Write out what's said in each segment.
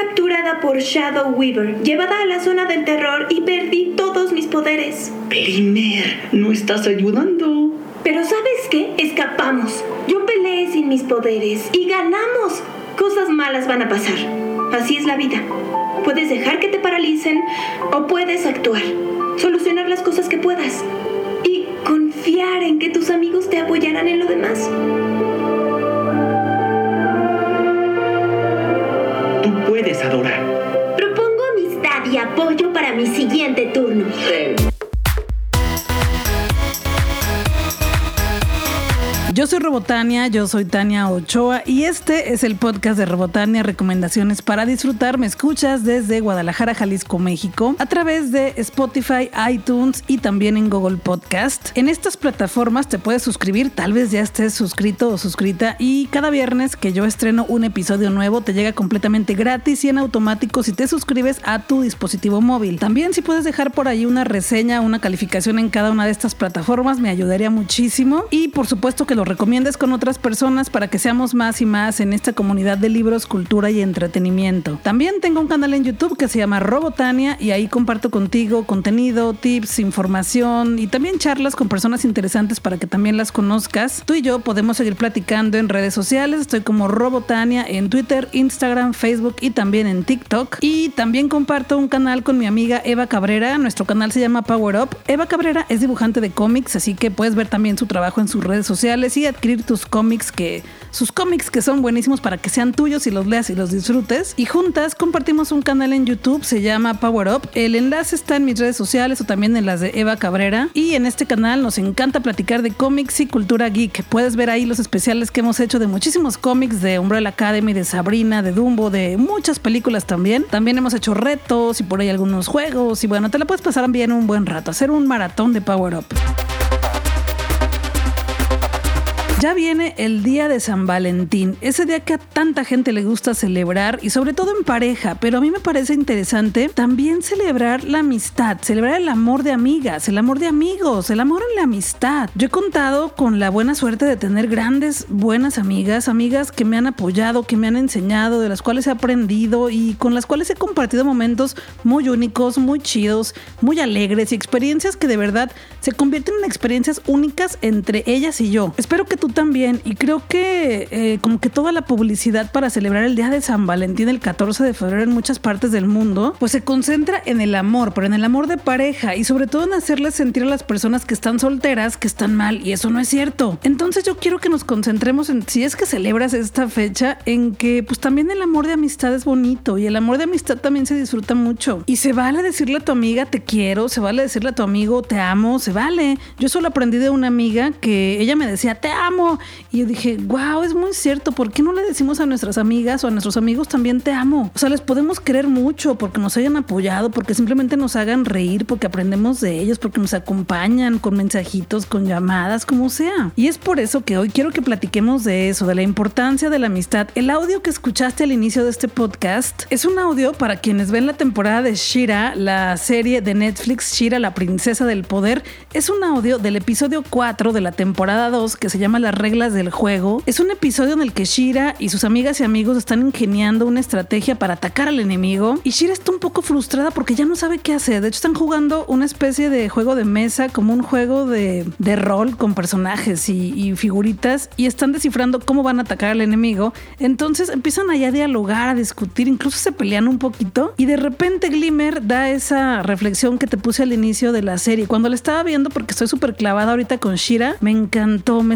capturada por Shadow Weaver, llevada a la zona del terror y perdí todos mis poderes. Glimmer, no estás ayudando. Pero ¿sabes qué? Escapamos. Yo peleé sin mis poderes y ganamos. Cosas malas van a pasar. Así es la vida. Puedes dejar que te paralicen o puedes actuar. Solucionar las cosas que puedas. Y confiar en que tus amigos te apoyarán en lo demás. Puedes adorar. Propongo amistad y apoyo para mi siguiente turno. Yo soy Robotania, yo soy Tania Ochoa y este es el podcast de Robotania Recomendaciones para disfrutar. Me escuchas desde Guadalajara, Jalisco, México, a través de Spotify, iTunes y también en Google Podcast. En estas plataformas te puedes suscribir, tal vez ya estés suscrito o suscrita y cada viernes que yo estreno un episodio nuevo te llega completamente gratis y en automático si te suscribes a tu dispositivo móvil. También si puedes dejar por ahí una reseña, una calificación en cada una de estas plataformas me ayudaría muchísimo y por supuesto que lo recomiendes con otras personas para que seamos más y más en esta comunidad de libros, cultura y entretenimiento. También tengo un canal en YouTube que se llama Robotania y ahí comparto contigo contenido, tips, información y también charlas con personas interesantes para que también las conozcas. Tú y yo podemos seguir platicando en redes sociales. Estoy como Robotania en Twitter, Instagram, Facebook y también en TikTok. Y también comparto un canal con mi amiga Eva Cabrera. Nuestro canal se llama Power Up. Eva Cabrera es dibujante de cómics, así que puedes ver también su trabajo en sus redes sociales y adquirir tus cómics que sus cómics que son buenísimos para que sean tuyos y los leas y los disfrutes. Y juntas compartimos un canal en YouTube, se llama Power Up. El enlace está en mis redes sociales o también en las de Eva Cabrera. Y en este canal nos encanta platicar de cómics y cultura geek. Puedes ver ahí los especiales que hemos hecho de muchísimos cómics de Umbrella Academy, de Sabrina, de Dumbo, de muchas películas también. También hemos hecho retos y por ahí algunos juegos. Y bueno, te la puedes pasar bien un buen rato, hacer un maratón de Power Up. Ya viene el día de San Valentín, ese día que a tanta gente le gusta celebrar y sobre todo en pareja, pero a mí me parece interesante también celebrar la amistad, celebrar el amor de amigas, el amor de amigos, el amor en la amistad. Yo he contado con la buena suerte de tener grandes, buenas amigas, amigas que me han apoyado, que me han enseñado, de las cuales he aprendido y con las cuales he compartido momentos muy únicos, muy chidos, muy alegres y experiencias que de verdad se convierten en experiencias únicas entre ellas y yo. Espero que tú también y creo que eh, como que toda la publicidad para celebrar el día de San Valentín el 14 de febrero en muchas partes del mundo pues se concentra en el amor, pero en el amor de pareja y sobre todo en hacerles sentir a las personas que están solteras que están mal y eso no es cierto. Entonces yo quiero que nos concentremos en si es que celebras esta fecha en que pues también el amor de amistad es bonito y el amor de amistad también se disfruta mucho y se vale decirle a tu amiga te quiero, se vale decirle a tu amigo te amo, se vale. Yo solo aprendí de una amiga que ella me decía te amo y yo dije, wow, es muy cierto. ¿Por qué no le decimos a nuestras amigas o a nuestros amigos también te amo? O sea, les podemos querer mucho porque nos hayan apoyado, porque simplemente nos hagan reír, porque aprendemos de ellos, porque nos acompañan con mensajitos, con llamadas, como sea. Y es por eso que hoy quiero que platiquemos de eso, de la importancia de la amistad. El audio que escuchaste al inicio de este podcast es un audio para quienes ven la temporada de Shira, la serie de Netflix Shira, la princesa del poder. Es un audio del episodio 4 de la temporada 2 que se llama La reglas del juego. Es un episodio en el que Shira y sus amigas y amigos están ingeniando una estrategia para atacar al enemigo y Shira está un poco frustrada porque ya no sabe qué hacer. De hecho, están jugando una especie de juego de mesa, como un juego de, de rol con personajes y, y, figuritas y están descifrando cómo van a atacar al enemigo. Entonces empiezan allá a dialogar, a discutir, incluso se pelean un poquito y de repente Glimmer da esa reflexión que te puse al inicio de la serie. Cuando la estaba viendo, porque estoy súper clavada ahorita con Shira, me encantó, me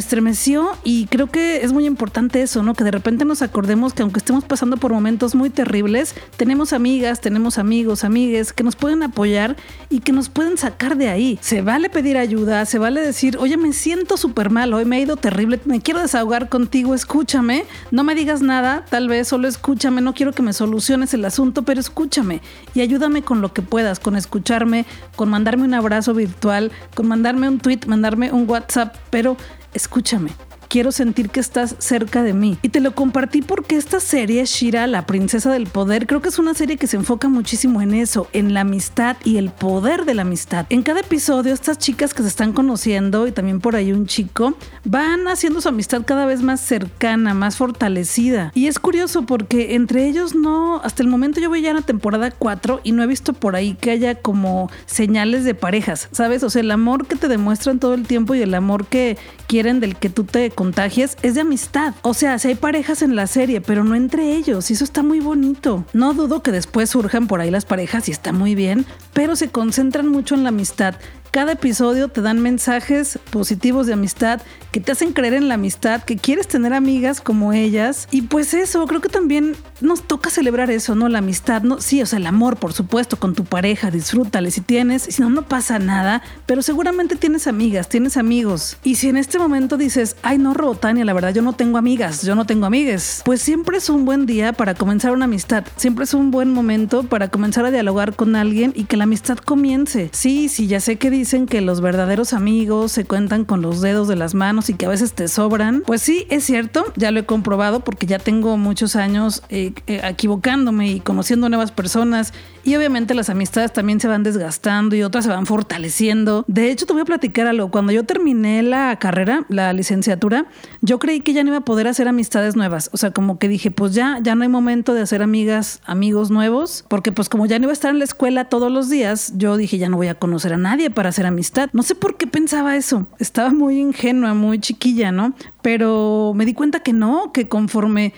y creo que es muy importante eso, ¿no? Que de repente nos acordemos que aunque estemos pasando por momentos muy terribles, tenemos amigas, tenemos amigos, amigues que nos pueden apoyar y que nos pueden sacar de ahí. Se vale pedir ayuda, se vale decir, oye, me siento súper mal, hoy me ha ido terrible, me quiero desahogar contigo, escúchame, no me digas nada, tal vez solo escúchame, no quiero que me soluciones el asunto, pero escúchame y ayúdame con lo que puedas, con escucharme, con mandarme un abrazo virtual, con mandarme un tweet, mandarme un WhatsApp, pero escúchame quiero sentir que estás cerca de mí. Y te lo compartí porque esta serie, Shira, la princesa del poder, creo que es una serie que se enfoca muchísimo en eso, en la amistad y el poder de la amistad. En cada episodio, estas chicas que se están conociendo y también por ahí un chico, van haciendo su amistad cada vez más cercana, más fortalecida. Y es curioso porque entre ellos no, hasta el momento yo voy ya en la temporada 4 y no he visto por ahí que haya como señales de parejas, ¿sabes? O sea, el amor que te demuestran todo el tiempo y el amor que quieren del que tú te contagies es de amistad. O sea, si hay parejas en la serie, pero no entre ellos, y eso está muy bonito. No dudo que después surjan por ahí las parejas y está muy bien, pero se concentran mucho en la amistad cada episodio te dan mensajes positivos de amistad que te hacen creer en la amistad, que quieres tener amigas como ellas. Y pues eso, creo que también nos toca celebrar eso, ¿no? La amistad, ¿no? Sí, o sea, el amor, por supuesto, con tu pareja, disfrútale si tienes, si no, no pasa nada, pero seguramente tienes amigas, tienes amigos. Y si en este momento dices, ay, no, Robotania, la verdad, yo no tengo amigas, yo no tengo amigues, pues siempre es un buen día para comenzar una amistad, siempre es un buen momento para comenzar a dialogar con alguien y que la amistad comience. Sí, sí, ya sé que dicen que los verdaderos amigos se cuentan con los dedos de las manos y que a veces te sobran. Pues sí, es cierto, ya lo he comprobado porque ya tengo muchos años eh, eh, equivocándome y conociendo nuevas personas y obviamente las amistades también se van desgastando y otras se van fortaleciendo. De hecho, te voy a platicar algo. Cuando yo terminé la carrera, la licenciatura, yo creí que ya no iba a poder hacer amistades nuevas. O sea, como que dije, pues ya, ya no hay momento de hacer amigas, amigos nuevos, porque pues como ya no iba a estar en la escuela todos los días, yo dije, ya no voy a conocer a nadie para hacer amistad. No sé por qué pensaba eso. Estaba muy ingenua, muy chiquilla, ¿no? Pero me di cuenta que no, que conforme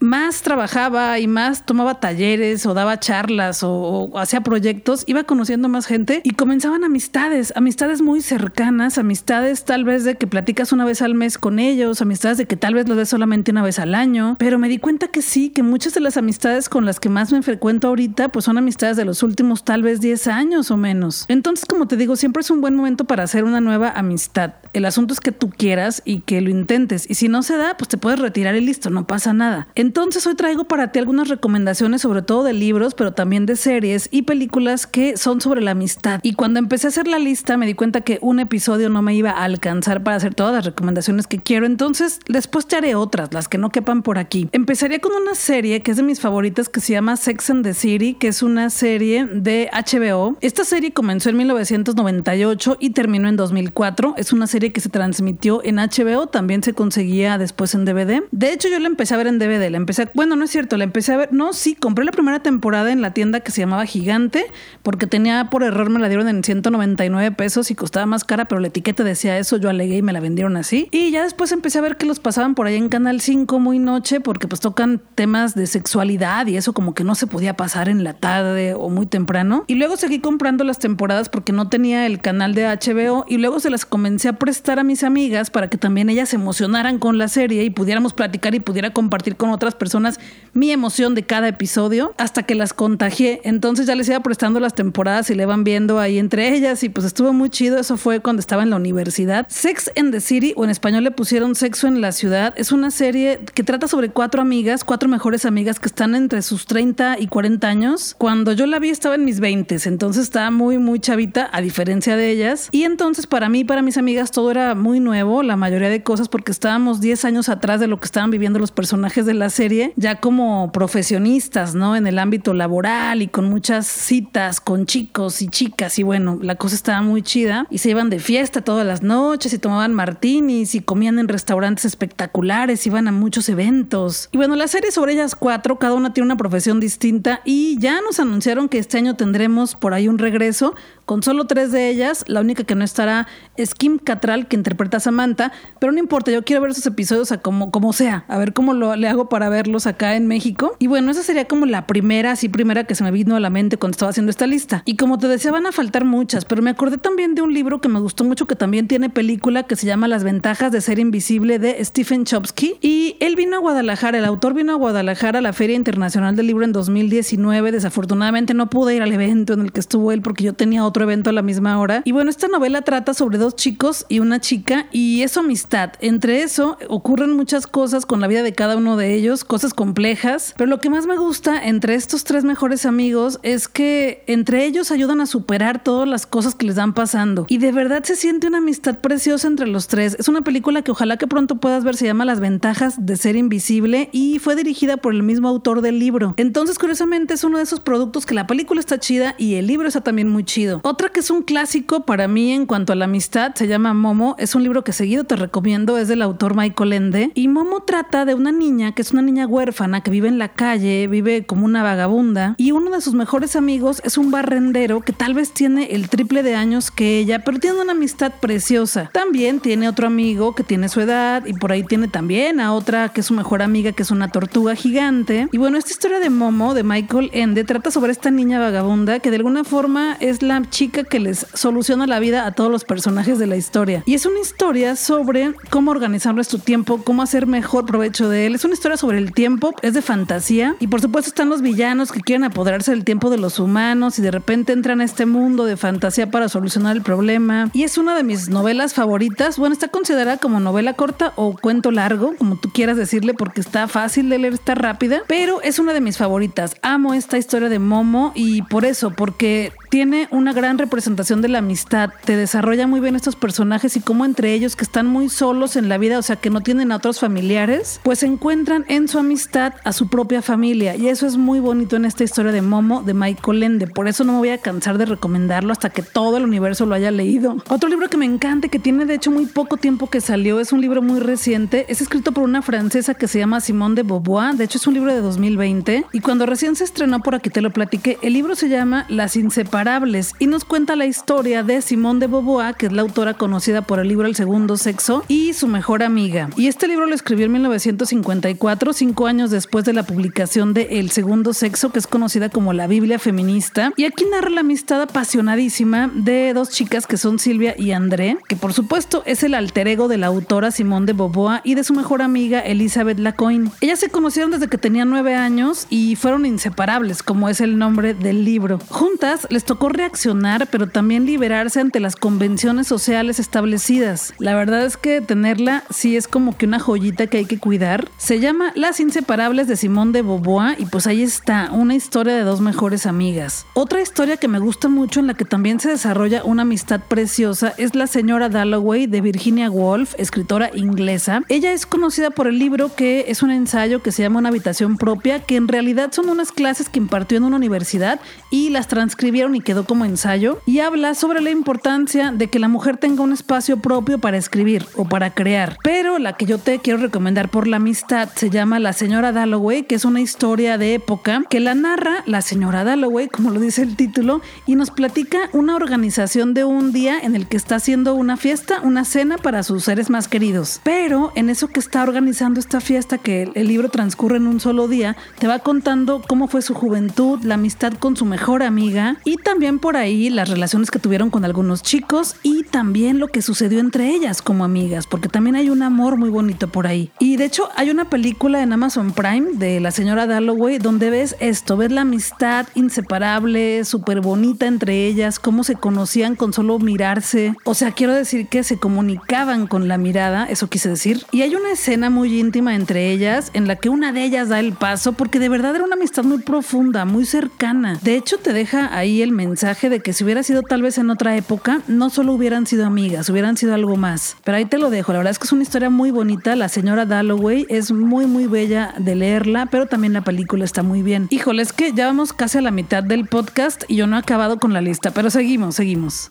más trabajaba y más tomaba talleres o daba charlas o, hacía proyectos, iba conociendo más gente y comenzaban amistades, amistades muy cercanas, amistades tal vez de que platicas una vez al mes con ellos, amistades de que tal vez los ves solamente una vez al año, pero me di cuenta que sí, que muchas de las amistades con las que más me frecuento ahorita pues son amistades de los últimos tal vez 10 años o menos. Entonces, como te digo, siempre es un buen momento para hacer una nueva amistad. El asunto es que tú quieras y que lo intentes y si no se da, pues te puedes retirar y listo, no pasa nada. Entonces hoy traigo para ti algunas recomendaciones, sobre todo de libros, pero también de series y películas que son sobre la amistad. Y cuando empecé a hacer la lista me di cuenta que un episodio no me iba a alcanzar para hacer todas las recomendaciones que quiero, entonces después te haré otras, las que no quepan por aquí. Empezaría con una serie que es de mis favoritas que se llama Sex and the City, que es una serie de HBO. Esta serie comenzó en 1998 y terminó en 2004. Es una serie que se transmitió en HBO, también se conseguía después en DVD. De hecho, yo la empecé a ver en DVD, la empecé a bueno, no es cierto, la empecé a ver. No, sí, compré la primera temporada en la tienda que se llamaba Gigante, porque tenía por error, me la dieron en 199 pesos y costaba más cara, pero la etiqueta decía eso, yo alegué y me la vendieron así. Y ya después empecé a ver que los pasaban por ahí en Canal 5 muy noche, porque pues tocan temas de sexualidad y eso como que no se podía pasar en la tarde o muy temprano. Y luego seguí comprando las temporadas porque no tenía el canal de HBO y luego se las comencé a prestar a mis amigas para que también ellas se emocionaran con la serie y pudiéramos platicar y pudiera compartir con otras personas mi emoción de cada episodio hasta que las contagié. Entonces ya les iba prestando las temporadas y le van viendo ahí entre ellas y pues estuvo muy chido. Eso fue cuando estaba en la universidad. Sex in the City o en español le pusieron Sexo en la ciudad. Es una serie que trata sobre cuatro amigas, cuatro mejores amigas que están entre sus 30 y 40 años. Cuando yo la vi estaba en mis 20, entonces estaba muy muy chavita a diferencia de ellas. Y entonces para mí, para mis amigas todo era muy nuevo, la mayoría de cosas porque estábamos 10 años atrás de lo que estaban viviendo los personajes de la serie ya como profesionistas, ¿no? En el ámbito laboral y con muchas citas con chicos y chicas y bueno, la cosa estaba muy chida y se iban de fiesta todas las noches y tomaban martinis y comían en restaurantes espectaculares, iban a muchos eventos. Y bueno, la serie sobre ellas cuatro, cada una tiene una profesión distinta y ya nos anunciaron que este año tendremos por ahí un regreso con solo tres de ellas. La única que no estará es Kim Catral, que interpreta a Samantha, pero no importa, yo quiero ver esos episodios a como, como sea, a ver cómo lo, hago para verlos acá en México. Y bueno, esa sería como la primera, así primera que se me vino a la mente cuando estaba haciendo esta lista. Y como te decía, van a faltar muchas, pero me acordé también de un libro que me gustó mucho, que también tiene película, que se llama Las ventajas de ser invisible de Stephen Chomsky. Y él vino a Guadalajara, el autor vino a Guadalajara a la Feria Internacional del Libro en 2019. Desafortunadamente no pude ir al evento en el que estuvo él porque yo tenía otro otro evento a la misma hora. Y bueno, esta novela trata sobre dos chicos y una chica y es amistad. Entre eso ocurren muchas cosas con la vida de cada uno de ellos, cosas complejas, pero lo que más me gusta entre estos tres mejores amigos es que entre ellos ayudan a superar todas las cosas que les dan pasando. Y de verdad se siente una amistad preciosa entre los tres. Es una película que ojalá que pronto puedas ver, se llama Las ventajas de ser invisible y fue dirigida por el mismo autor del libro. Entonces, curiosamente, es uno de esos productos que la película está chida y el libro está también muy chido. Otra que es un clásico para mí en cuanto a la amistad se llama Momo. Es un libro que seguido te recomiendo, es del autor Michael Ende. Y Momo trata de una niña que es una niña huérfana que vive en la calle, vive como una vagabunda y uno de sus mejores amigos es un barrendero que tal vez tiene el triple de años que ella, pero tiene una amistad preciosa. También tiene otro amigo que tiene su edad y por ahí tiene también a otra que es su mejor amiga que es una tortuga gigante. Y bueno, esta historia de Momo de Michael Ende trata sobre esta niña vagabunda que de alguna forma es la chica que les soluciona la vida a todos los personajes de la historia. Y es una historia sobre cómo organizar nuestro tiempo, cómo hacer mejor provecho de él. Es una historia sobre el tiempo, es de fantasía y por supuesto están los villanos que quieren apoderarse del tiempo de los humanos y de repente entran a este mundo de fantasía para solucionar el problema. Y es una de mis novelas favoritas. Bueno, está considerada como novela corta o cuento largo, como tú quieras decirle, porque está fácil de leer, está rápida, pero es una de mis favoritas. Amo esta historia de Momo y por eso, porque tiene una gran representación de la amistad, te desarrolla muy bien estos personajes y cómo entre ellos que están muy solos en la vida, o sea, que no tienen a otros familiares, pues encuentran en su amistad a su propia familia. Y eso es muy bonito en esta historia de Momo de Michael Ende, por eso no me voy a cansar de recomendarlo hasta que todo el universo lo haya leído. Otro libro que me encanta, que tiene de hecho muy poco tiempo que salió, es un libro muy reciente, es escrito por una francesa que se llama Simone de Beauvoir, de hecho es un libro de 2020 y cuando recién se estrenó por aquí te lo platiqué, el libro se llama Las Inseparables y nos cuenta la historia de Simone de Beauvoir, que es la autora conocida por el libro El Segundo Sexo, y su mejor amiga. Y este libro lo escribió en 1954, cinco años después de la publicación de El Segundo Sexo, que es conocida como la Biblia feminista. Y aquí narra la amistad apasionadísima de dos chicas que son Silvia y André, que por supuesto es el alter ego de la autora Simone de Beauvoir y de su mejor amiga Elizabeth Lacoin. Ellas se conocieron desde que tenían nueve años y fueron inseparables, como es el nombre del libro. Juntas les tocó reaccionar, pero también liberarse ante las convenciones sociales establecidas. La verdad es que tenerla sí es como que una joyita que hay que cuidar. Se llama Las Inseparables de Simón de Beauvoir y pues ahí está, una historia de dos mejores amigas. Otra historia que me gusta mucho en la que también se desarrolla una amistad preciosa es La señora Dalloway de Virginia Woolf, escritora inglesa. Ella es conocida por el libro que es un ensayo que se llama Una habitación propia, que en realidad son unas clases que impartió en una universidad y las transcribieron quedó como ensayo y habla sobre la importancia de que la mujer tenga un espacio propio para escribir o para crear. Pero la que yo te quiero recomendar por la amistad se llama La señora Dalloway, que es una historia de época que la narra la señora Dalloway, como lo dice el título, y nos platica una organización de un día en el que está haciendo una fiesta, una cena para sus seres más queridos. Pero en eso que está organizando esta fiesta, que el libro transcurre en un solo día, te va contando cómo fue su juventud, la amistad con su mejor amiga y también por ahí las relaciones que tuvieron con algunos chicos y también lo que sucedió entre ellas como amigas, porque también hay un amor muy bonito por ahí. Y de hecho hay una película en Amazon Prime de la señora Dalloway donde ves esto, ves la amistad inseparable, súper bonita entre ellas, cómo se conocían con solo mirarse. O sea, quiero decir que se comunicaban con la mirada, eso quise decir. Y hay una escena muy íntima entre ellas en la que una de ellas da el paso porque de verdad era una amistad muy profunda, muy cercana. De hecho te deja ahí el mensaje de que si hubiera sido tal vez en otra época, no solo hubieran sido amigas, hubieran sido algo más. Pero ahí te lo dejo. La verdad es que es una historia muy bonita. La señora Dalloway es muy, muy bella de leerla, pero también la película está muy bien. Híjole, es que ya vamos casi a la mitad del podcast y yo no he acabado con la lista, pero seguimos, seguimos.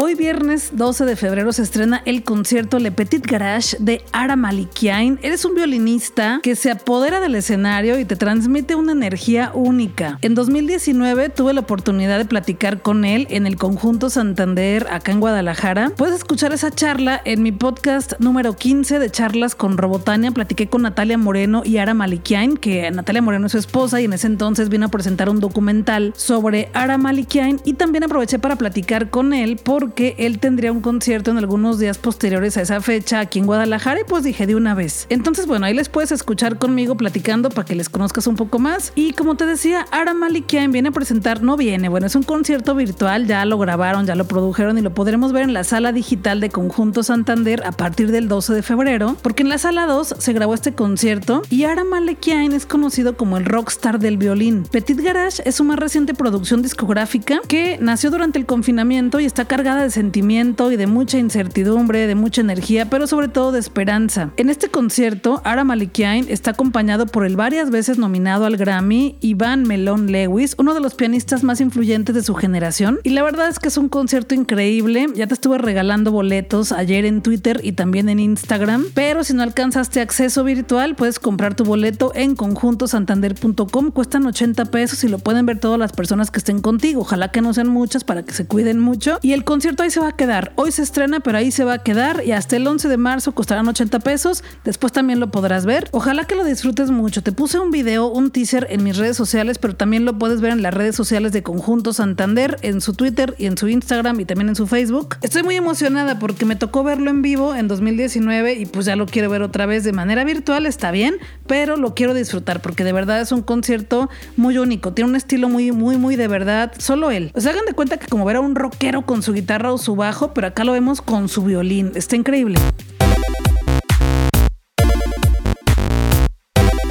Hoy viernes 12 de febrero se estrena el concierto Le Petit Garage de Ara Malikian. Eres un violinista que se apodera del escenario y te transmite una energía única. En 2019 tuve la oportunidad de platicar con él en el conjunto Santander acá en Guadalajara. Puedes escuchar esa charla en mi podcast número 15 de charlas con Robotania. Platiqué con Natalia Moreno y Ara Malikian, que Natalia Moreno es su esposa y en ese entonces vino a presentar un documental sobre Ara Malikian y también aproveché para platicar con él porque porque él tendría un concierto en algunos días posteriores a esa fecha aquí en Guadalajara y pues dije de una vez. Entonces, bueno, ahí les puedes escuchar conmigo platicando para que les conozcas un poco más. Y como te decía, Ara Malikian viene a presentar, no viene, bueno, es un concierto virtual, ya lo grabaron, ya lo produjeron y lo podremos ver en la sala digital de Conjunto Santander a partir del 12 de febrero, porque en la sala 2 se grabó este concierto y Ara Malikian es conocido como el rockstar del violín. Petit Garage es su más reciente producción discográfica que nació durante el confinamiento y está cargada de sentimiento y de mucha incertidumbre, de mucha energía, pero sobre todo de esperanza. En este concierto, Ara Malikian está acompañado por el varias veces nominado al Grammy Iván Melón Lewis, uno de los pianistas más influyentes de su generación. Y la verdad es que es un concierto increíble. Ya te estuve regalando boletos ayer en Twitter y también en Instagram. Pero si no alcanzaste acceso virtual, puedes comprar tu boleto en conjuntosantander.com. Cuestan 80 pesos y lo pueden ver todas las personas que estén contigo. Ojalá que no sean muchas para que se cuiden mucho. Y el concierto ahí se va a quedar. Hoy se estrena, pero ahí se va a quedar. Y hasta el 11 de marzo costarán 80 pesos. Después también lo podrás ver. Ojalá que lo disfrutes mucho. Te puse un video, un teaser en mis redes sociales, pero también lo puedes ver en las redes sociales de Conjunto Santander, en su Twitter y en su Instagram y también en su Facebook. Estoy muy emocionada porque me tocó verlo en vivo en 2019 y pues ya lo quiero ver otra vez de manera virtual, está bien, pero lo quiero disfrutar porque de verdad es un concierto muy único, tiene un estilo muy, muy, muy de verdad, solo él. O sea, hagan de cuenta que como ver a un rockero con su guitarra o su bajo, pero acá lo vemos con su violín, está increíble.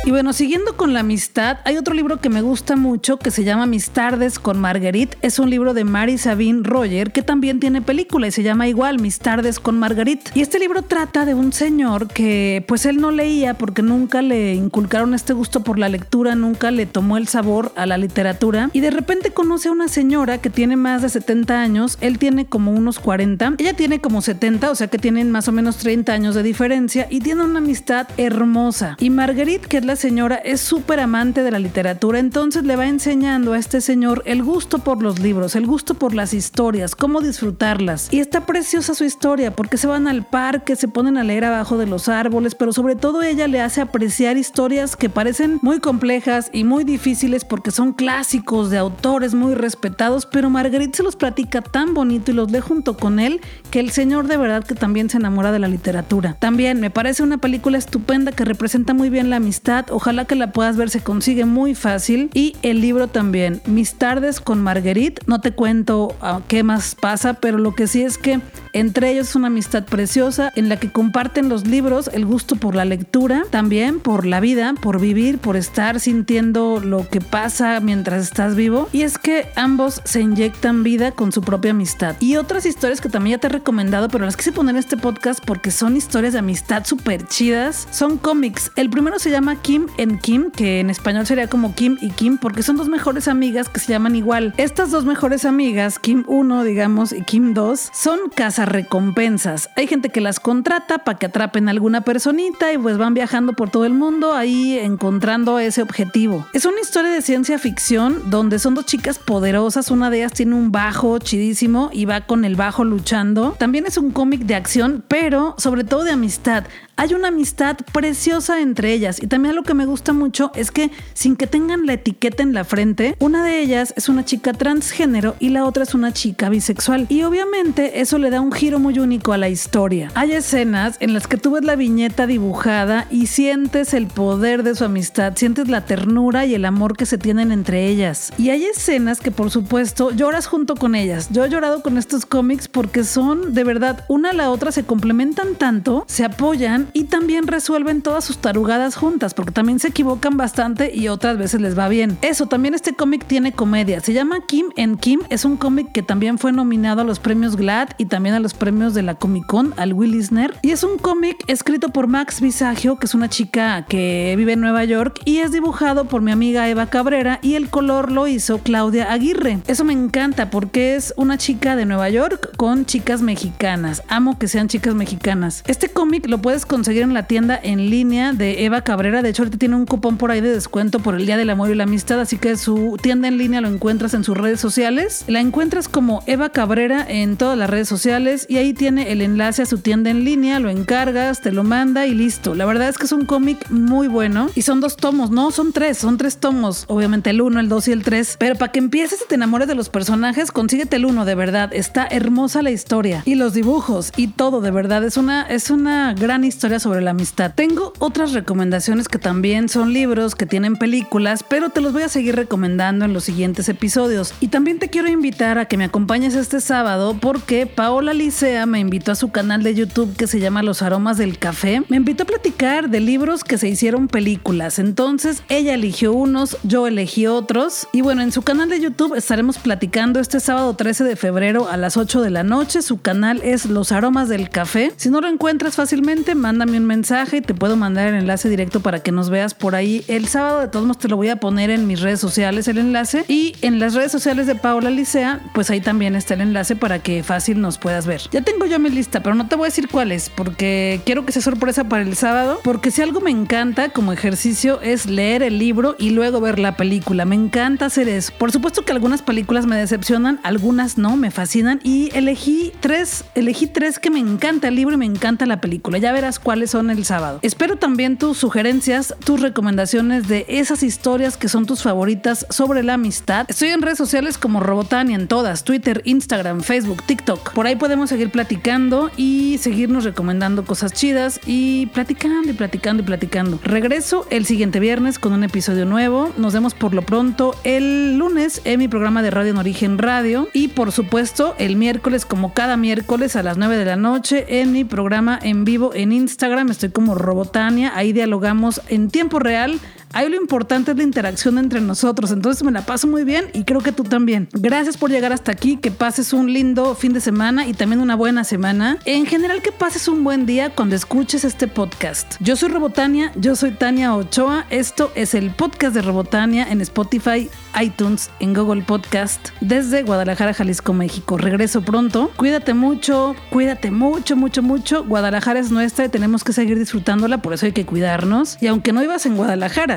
Y bueno, siguiendo con la amistad, hay otro libro que me gusta mucho que se llama Mis tardes con Marguerite. Es un libro de Mary Sabine Roger que también tiene película y se llama igual Mis tardes con Marguerite. Y este libro trata de un señor que pues él no leía porque nunca le inculcaron este gusto por la lectura, nunca le tomó el sabor a la literatura y de repente conoce a una señora que tiene más de 70 años, él tiene como unos 40, ella tiene como 70, o sea que tienen más o menos 30 años de diferencia y tiene una amistad hermosa. Y Marguerite, que es la señora es súper amante de la literatura, entonces le va enseñando a este señor el gusto por los libros, el gusto por las historias, cómo disfrutarlas. Y está preciosa su historia porque se van al parque, se ponen a leer abajo de los árboles, pero sobre todo ella le hace apreciar historias que parecen muy complejas y muy difíciles porque son clásicos de autores muy respetados, pero Marguerite se los platica tan bonito y los lee junto con él que el señor de verdad que también se enamora de la literatura. También me parece una película estupenda que representa muy bien la amistad, Ojalá que la puedas ver, se consigue muy fácil. Y el libro también, Mis tardes con Marguerite. No te cuento ah, qué más pasa, pero lo que sí es que entre ellos una amistad preciosa en la que comparten los libros, el gusto por la lectura, también por la vida, por vivir, por estar sintiendo lo que pasa mientras estás vivo. Y es que ambos se inyectan vida con su propia amistad. Y otras historias que también ya te he recomendado, pero las quise poner en este podcast porque son historias de amistad súper chidas. Son cómics. El primero se llama Kim en Kim, que en español sería como Kim y Kim, porque son dos mejores amigas que se llaman igual. Estas dos mejores amigas, Kim 1, digamos, y Kim 2, son recompensas. Hay gente que las contrata para que atrapen a alguna personita y pues van viajando por todo el mundo ahí encontrando ese objetivo. Es una historia de ciencia ficción donde son dos chicas poderosas, una de ellas tiene un bajo chidísimo y va con el bajo luchando. También es un cómic de acción, pero sobre todo de amistad hay una amistad preciosa entre ellas y también lo que me gusta mucho es que sin que tengan la etiqueta en la frente, una de ellas es una chica transgénero y la otra es una chica bisexual y obviamente eso le da un giro muy único a la historia. Hay escenas en las que tú ves la viñeta dibujada y sientes el poder de su amistad, sientes la ternura y el amor que se tienen entre ellas. Y hay escenas que por supuesto lloras junto con ellas. Yo he llorado con estos cómics porque son de verdad una a la otra se complementan tanto, se apoyan y también resuelven todas sus tarugadas juntas, porque también se equivocan bastante y otras veces les va bien. Eso, también este cómic tiene comedia. Se llama Kim en Kim. Es un cómic que también fue nominado a los premios GLAD y también a los premios de la Comic Con, al Will Eisner. Y es un cómic escrito por Max Visagio, que es una chica que vive en Nueva York, y es dibujado por mi amiga Eva Cabrera y el color lo hizo Claudia Aguirre. Eso me encanta porque es una chica de Nueva York con chicas mexicanas. Amo que sean chicas mexicanas. Este cómic lo puedes conseguir en la tienda en línea de Eva Cabrera. De hecho, ahorita tiene un cupón por ahí de descuento por el Día del Amor y la Amistad, así que su tienda en línea lo encuentras en sus redes sociales. La encuentras como Eva Cabrera en todas las redes sociales y ahí tiene el enlace a su tienda en línea, lo encargas, te lo manda y listo. La verdad es que es un cómic muy bueno y son dos tomos, no, son tres, son tres tomos, obviamente el uno, el dos y el tres, pero para que empieces y te enamores de los personajes, consíguete el uno, de verdad, está hermosa la historia y los dibujos y todo, de verdad, es una, es una gran historia sobre la amistad. Tengo otras recomendaciones que también son libros, que tienen películas, pero te los voy a seguir recomendando en los siguientes episodios. Y también te quiero invitar a que me acompañes este sábado porque Paola Licea me invitó a su canal de YouTube que se llama Los Aromas del Café. Me invitó a platicar de libros que se hicieron películas. Entonces ella eligió unos, yo elegí otros. Y bueno, en su canal de YouTube estaremos platicando este sábado 13 de febrero a las 8 de la noche. Su canal es Los Aromas del Café. Si no lo encuentras fácilmente, mándame un mensaje y te puedo mandar el enlace directo para que nos veas por ahí. El sábado de todos modos te lo voy a poner en mis redes sociales el enlace y en las redes sociales de Paola Licea, pues ahí también está el enlace para que fácil nos puedas ver. Ya tengo yo mi lista, pero no te voy a decir cuál es porque quiero que sea sorpresa para el sábado, porque si algo me encanta como ejercicio es leer el libro y luego ver la película. Me encanta hacer eso. Por supuesto que algunas películas me decepcionan, algunas no, me fascinan y elegí tres, elegí tres que me encanta el libro y me encanta la película. Ya verás cuáles son el sábado. Espero también tus sugerencias, tus recomendaciones de esas historias que son tus favoritas sobre la amistad. Estoy en redes sociales como Robotania en todas, Twitter, Instagram, Facebook, TikTok. Por ahí podemos seguir platicando y seguirnos recomendando cosas chidas y platicando y platicando y platicando. Regreso el siguiente viernes con un episodio nuevo. Nos vemos por lo pronto el lunes en mi programa de radio en Origen Radio y por supuesto el miércoles como cada miércoles a las 9 de la noche en mi programa en vivo en Instagram. Estoy como Robotania. Ahí dialogamos en tiempo real Ahí lo importante es la interacción entre nosotros, entonces me la paso muy bien y creo que tú también. Gracias por llegar hasta aquí, que pases un lindo fin de semana y también una buena semana. En general que pases un buen día cuando escuches este podcast. Yo soy Robotania, yo soy Tania Ochoa, esto es el podcast de Robotania en Spotify, iTunes, en Google Podcast, desde Guadalajara, Jalisco, México. Regreso pronto, cuídate mucho, cuídate mucho, mucho, mucho. Guadalajara es nuestra y tenemos que seguir disfrutándola, por eso hay que cuidarnos. Y aunque no ibas en Guadalajara,